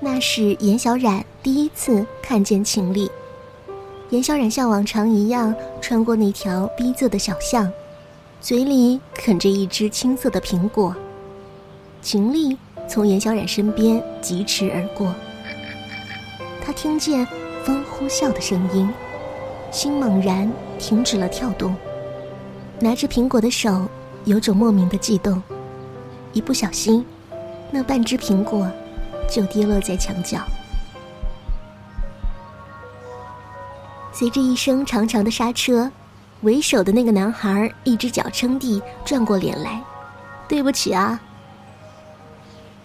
那是严小冉第一次看见秦丽。严小冉像往常一样穿过那条逼仄的小巷，嘴里啃着一只青色的苹果。秦丽从严小冉身边疾驰而过，他听见风呼啸的声音，心猛然停止了跳动。拿着苹果的手有种莫名的悸动，一不小心，那半只苹果就跌落在墙角。随着一声长长的刹车，为首的那个男孩一只脚撑地，转过脸来：“对不起啊。”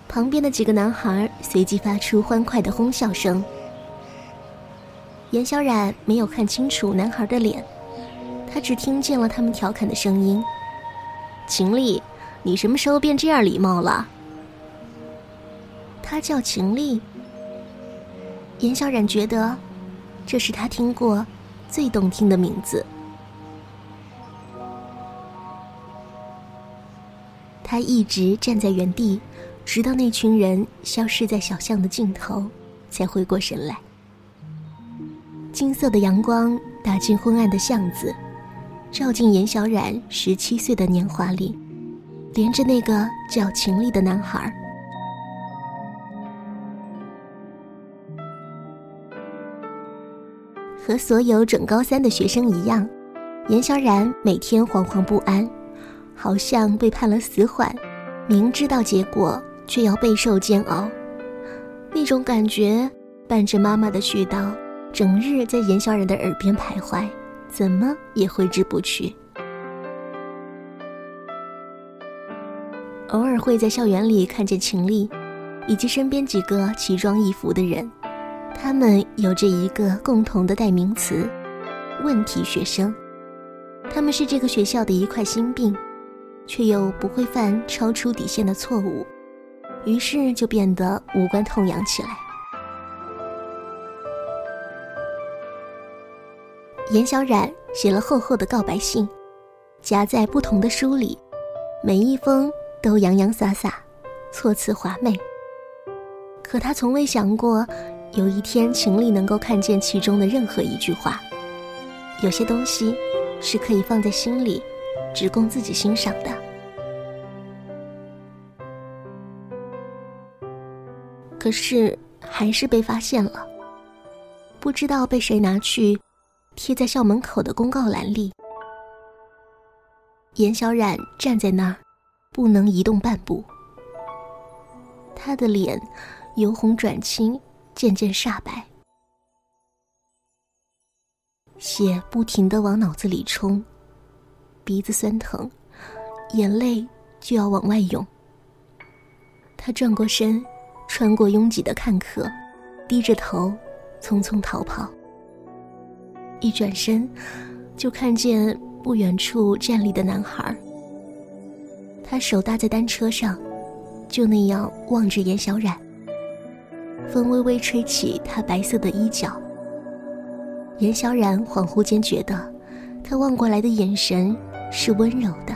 旁边的几个男孩随即发出欢快的哄笑声。严小冉没有看清楚男孩的脸，他只听见了他们调侃的声音：“秦丽，你什么时候变这样礼貌了？”他叫秦丽。严小冉觉得。这是他听过最动听的名字。他一直站在原地，直到那群人消失在小巷的尽头，才回过神来。金色的阳光打进昏暗的巷子，照进严小冉十七岁的年华里，连着那个叫秦丽的男孩。和所有准高三的学生一样，严小冉每天惶惶不安，好像被判了死缓，明知道结果却要备受煎熬。那种感觉伴着妈妈的絮叨，整日在严小冉的耳边徘徊，怎么也挥之不去。偶尔会在校园里看见秦丽，以及身边几个奇装异服的人。他们有着一个共同的代名词：问题学生。他们是这个学校的一块心病，却又不会犯超出底线的错误，于是就变得无关痛痒起来。严小冉写了厚厚的告白信，夹在不同的书里，每一封都洋洋洒洒，措辞华美。可他从未想过。有一天，秦丽能够看见其中的任何一句话。有些东西是可以放在心里，只供自己欣赏的。可是，还是被发现了。不知道被谁拿去贴在校门口的公告栏里。严小冉站在那儿，不能移动半步。他的脸由红转青。渐渐煞白，血不停的往脑子里冲，鼻子酸疼，眼泪就要往外涌。他转过身，穿过拥挤的看客，低着头，匆匆逃跑。一转身，就看见不远处站立的男孩。他手搭在单车上，就那样望着严小冉。风微微吹起他白色的衣角。严小冉恍惚间觉得，他望过来的眼神是温柔的。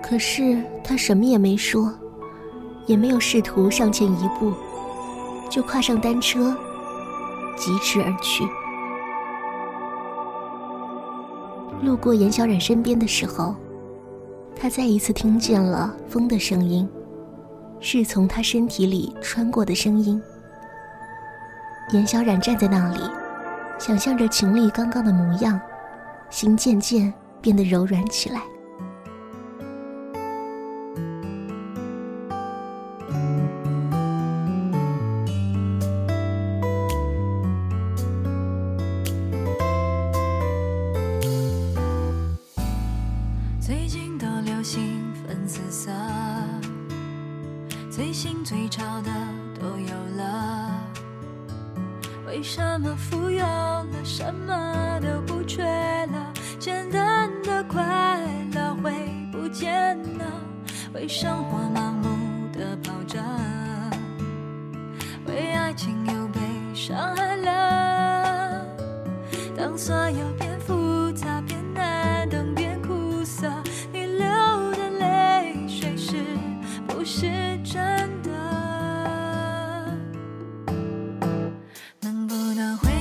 可是他什么也没说，也没有试图上前一步，就跨上单车，疾驰而去。路过严小冉身边的时候，他再一次听见了风的声音。是从他身体里穿过的声音。严小冉站在那里，想象着秦丽刚刚的模样，心渐渐变得柔软起来。心最潮的都有了，为什么富有了，什么？的回。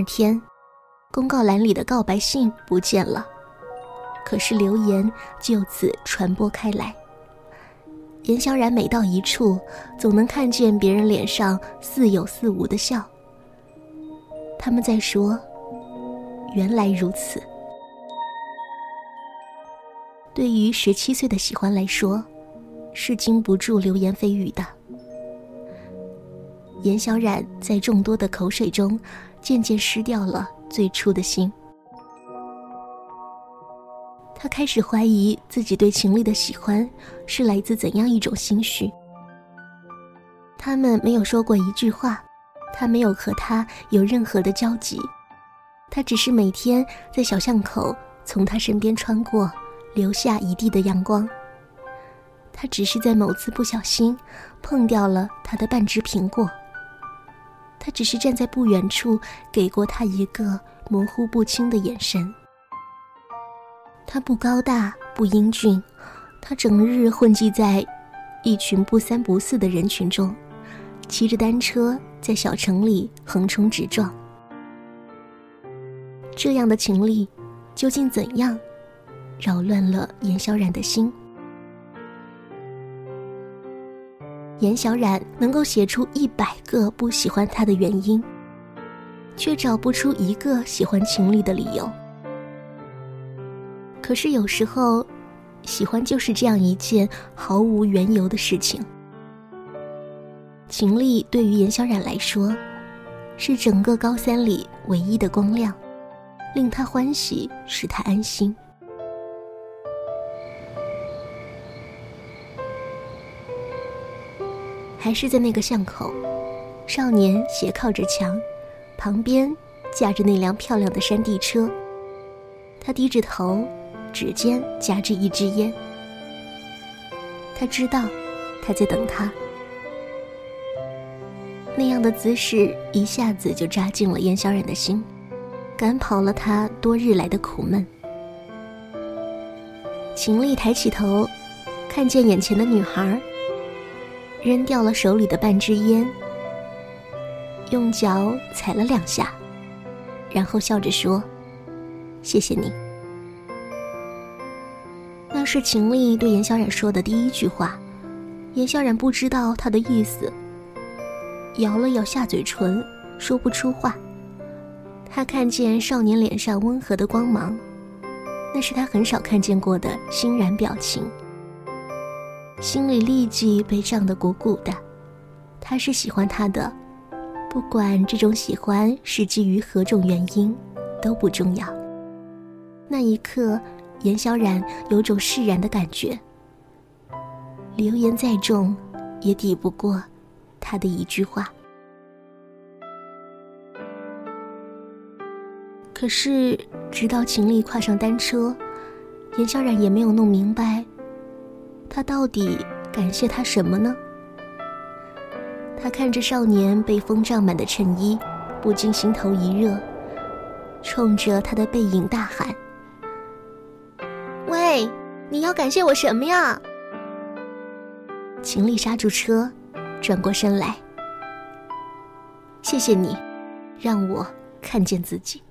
二天，公告栏里的告白信不见了，可是流言就此传播开来。严小冉每到一处，总能看见别人脸上似有似无的笑。他们在说：“原来如此。”对于十七岁的喜欢来说，是经不住流言蜚语的。严小冉在众多的口水中，渐渐失掉了最初的心。他开始怀疑自己对秦丽的喜欢是来自怎样一种心绪。他们没有说过一句话，他没有和他有任何的交集，他只是每天在小巷口从他身边穿过，留下一地的阳光。他只是在某次不小心碰掉了他的半只苹果。他只是站在不远处，给过他一个模糊不清的眼神。他不高大，不英俊，他整日混迹在一群不三不四的人群中，骑着单车在小城里横冲直撞。这样的情力，究竟怎样扰乱了严萧然的心？严小冉能够写出一百个不喜欢他的原因，却找不出一个喜欢秦丽的理由。可是有时候，喜欢就是这样一件毫无缘由的事情。秦丽对于严小冉来说，是整个高三里唯一的光亮，令他欢喜，使他安心。还是在那个巷口，少年斜靠着墙，旁边架着那辆漂亮的山地车。他低着头，指尖夹着一支烟。他知道，他在等他。那样的姿势一下子就扎进了严小冉的心，赶跑了他多日来的苦闷。秦丽抬起头，看见眼前的女孩。扔掉了手里的半支烟，用脚踩了两下，然后笑着说：“谢谢你。”那是秦丽对严小冉说的第一句话。严小冉不知道他的意思，咬了咬下嘴唇，说不出话。他看见少年脸上温和的光芒，那是他很少看见过的欣然表情。心里立即被胀得鼓鼓的，他是喜欢他的，不管这种喜欢是基于何种原因，都不重要。那一刻，严小冉有种释然的感觉。流言再重，也抵不过他的一句话。可是，直到秦丽跨上单车，严小冉也没有弄明白。他到底感谢他什么呢？他看着少年被风胀满的衬衣，不禁心头一热，冲着他的背影大喊：“喂，你要感谢我什么呀？”秦丽刹住车，转过身来：“谢谢你，让我看见自己。”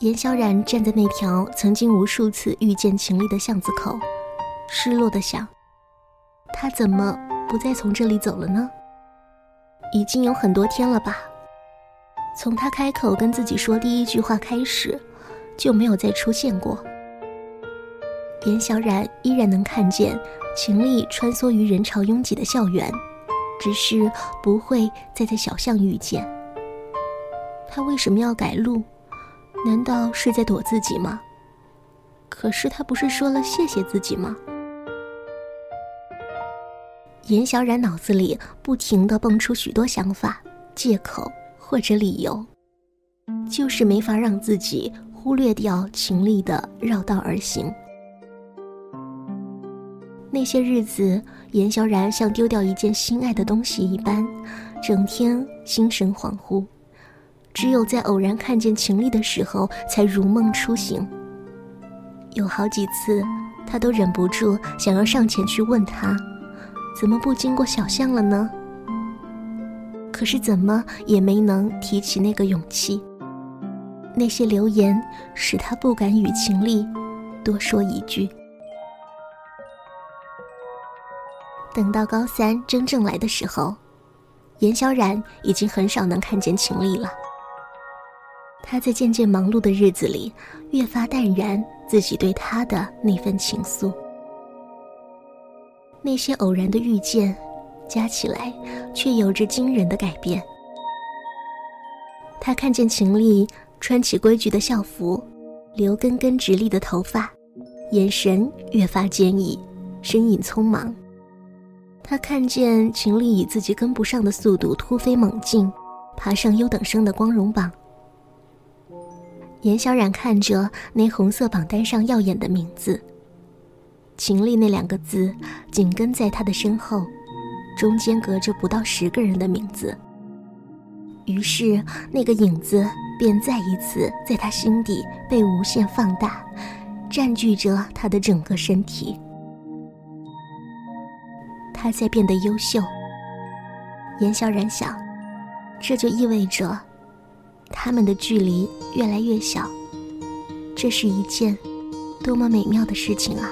严小冉站在那条曾经无数次遇见秦丽的巷子口，失落的想：他怎么不再从这里走了呢？已经有很多天了吧？从他开口跟自己说第一句话开始，就没有再出现过。严小冉依然能看见秦丽穿梭于人潮拥挤的校园，只是不会再在小巷遇见。他为什么要改路？难道是在躲自己吗？可是他不是说了谢谢自己吗？严小冉脑子里不停的蹦出许多想法、借口或者理由，就是没法让自己忽略掉秦丽的绕道而行。那些日子，严小冉像丢掉一件心爱的东西一般，整天心神恍惚。只有在偶然看见秦丽的时候，才如梦初醒。有好几次，他都忍不住想要上前去问他，怎么不经过小巷了呢？可是怎么也没能提起那个勇气。那些流言使他不敢与秦丽多说一句。等到高三真正来的时候，严小冉已经很少能看见秦丽了。他在渐渐忙碌的日子里，越发淡然自己对他的那份情愫。那些偶然的遇见，加起来却有着惊人的改变。他看见秦丽穿起规矩的校服，留根根直立的头发，眼神越发坚毅，身影匆忙。他看见秦丽以自己跟不上的速度突飞猛进，爬上优等生的光荣榜。严小冉看着那红色榜单上耀眼的名字“秦丽”那两个字，紧跟在他的身后，中间隔着不到十个人的名字。于是，那个影子便再一次在他心底被无限放大，占据着他的整个身体。他在变得优秀。严小冉想，这就意味着。他们的距离越来越小，这是一件多么美妙的事情啊！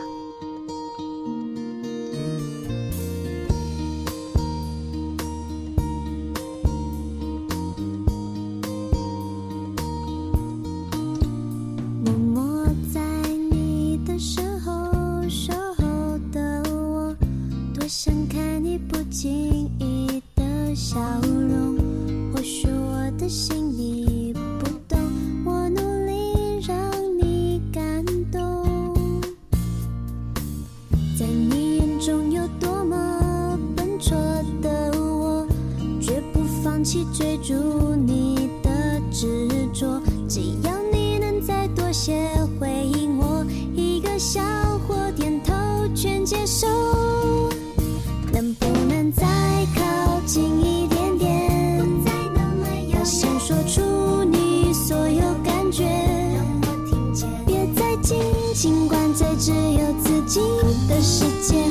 尽管在只有自己的世界。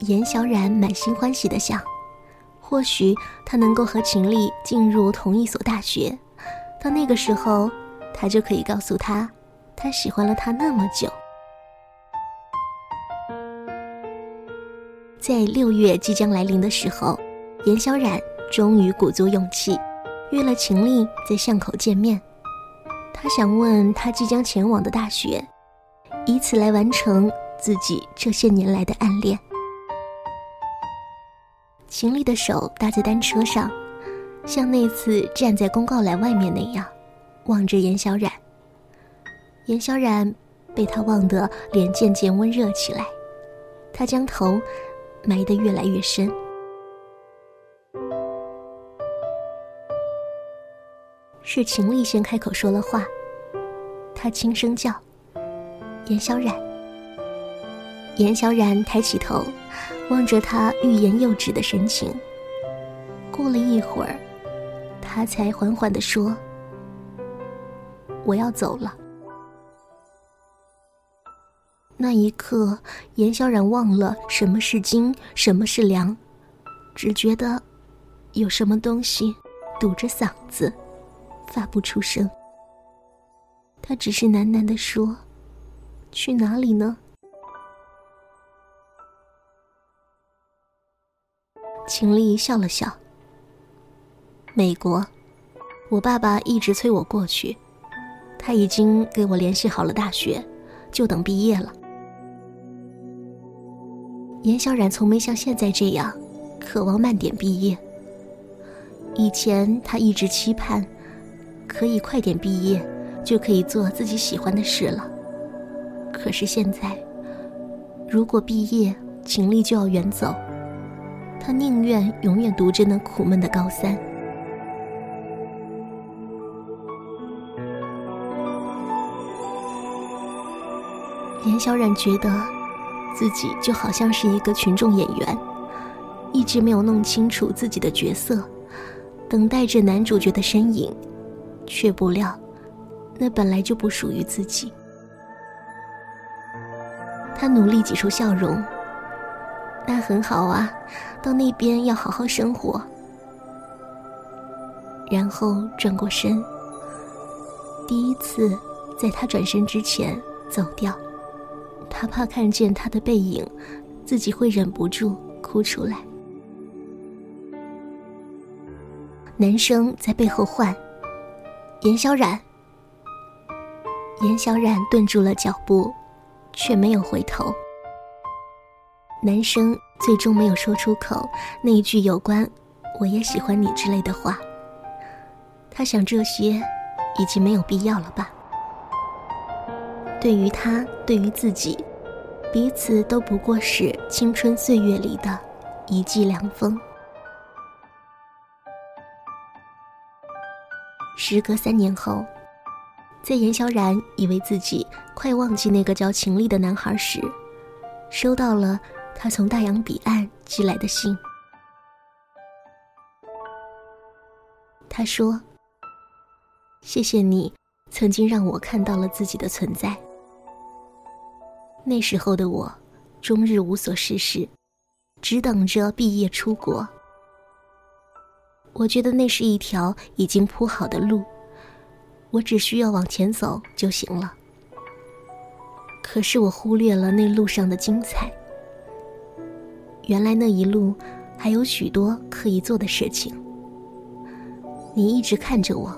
严小冉满心欢喜的想，或许他能够和秦丽进入同一所大学，到那个时候，他就可以告诉他，他喜欢了他那么久。在六月即将来临的时候，严小冉终于鼓足勇气，约了秦丽在巷口见面。他想问他即将前往的大学，以此来完成自己这些年来的暗恋。秦丽的手搭在单车上，像那次站在公告栏外面那样，望着严小冉。严小冉被他望得脸渐渐温热起来，他将头埋得越来越深。是秦丽先开口说了话，他轻声叫：“严小冉。”严小冉抬起头。望着他欲言又止的神情，过了一会儿，他才缓缓地说：“我要走了。”那一刻，严小冉忘了什么是金，什么是凉，只觉得有什么东西堵着嗓子，发不出声。他只是喃喃地说：“去哪里呢？”秦丽笑了笑。美国，我爸爸一直催我过去，他已经给我联系好了大学，就等毕业了。严小冉从没像现在这样渴望慢点毕业。以前他一直期盼，可以快点毕业，就可以做自己喜欢的事了。可是现在，如果毕业，秦丽就要远走，他宁愿永远读着那苦闷的高三。严小冉觉得，自己就好像是一个群众演员，一直没有弄清楚自己的角色，等待着男主角的身影，却不料，那本来就不属于自己。他努力挤出笑容，那很好啊，到那边要好好生活。然后转过身，第一次在他转身之前走掉。他怕看见他的背影，自己会忍不住哭出来。男生在背后唤：“严小冉。”严小冉顿住了脚步，却没有回头。男生最终没有说出口那一句有关“我也喜欢你”之类的话。他想，这些已经没有必要了吧。对于他，对于自己，彼此都不过是青春岁月里的一季凉风。时隔三年后，在严萧然以为自己快忘记那个叫秦丽的男孩时，收到了他从大洋彼岸寄来的信。他说：“谢谢你，曾经让我看到了自己的存在。”那时候的我，终日无所事事，只等着毕业出国。我觉得那是一条已经铺好的路，我只需要往前走就行了。可是我忽略了那路上的精彩。原来那一路还有许多可以做的事情。你一直看着我，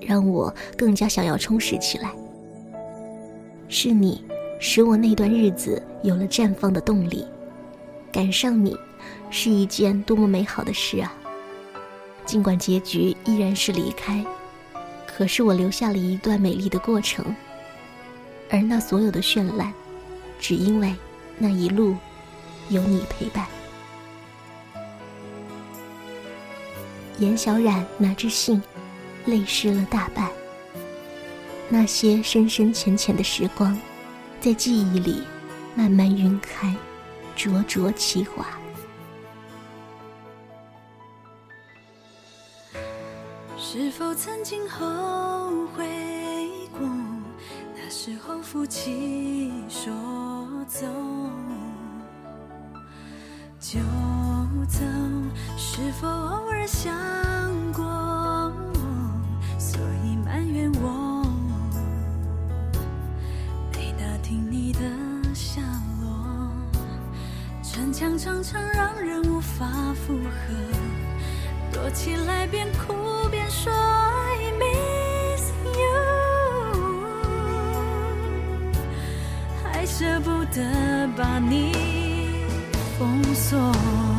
让我更加想要充实起来。是你。使我那段日子有了绽放的动力，赶上你，是一件多么美好的事啊！尽管结局依然是离开，可是我留下了一段美丽的过程，而那所有的绚烂，只因为那一路有你陪伴。严小冉拿着信，泪湿了大半。那些深深浅浅的时光。在记忆里慢慢晕开，灼灼其华。是否曾经后悔过？那时候负气说走就走，是否偶尔想过？所以埋怨我。没打听你的下落。逞强常常让人无法负荷，躲起来边哭边说 I miss you，还舍不得把你锁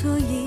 所以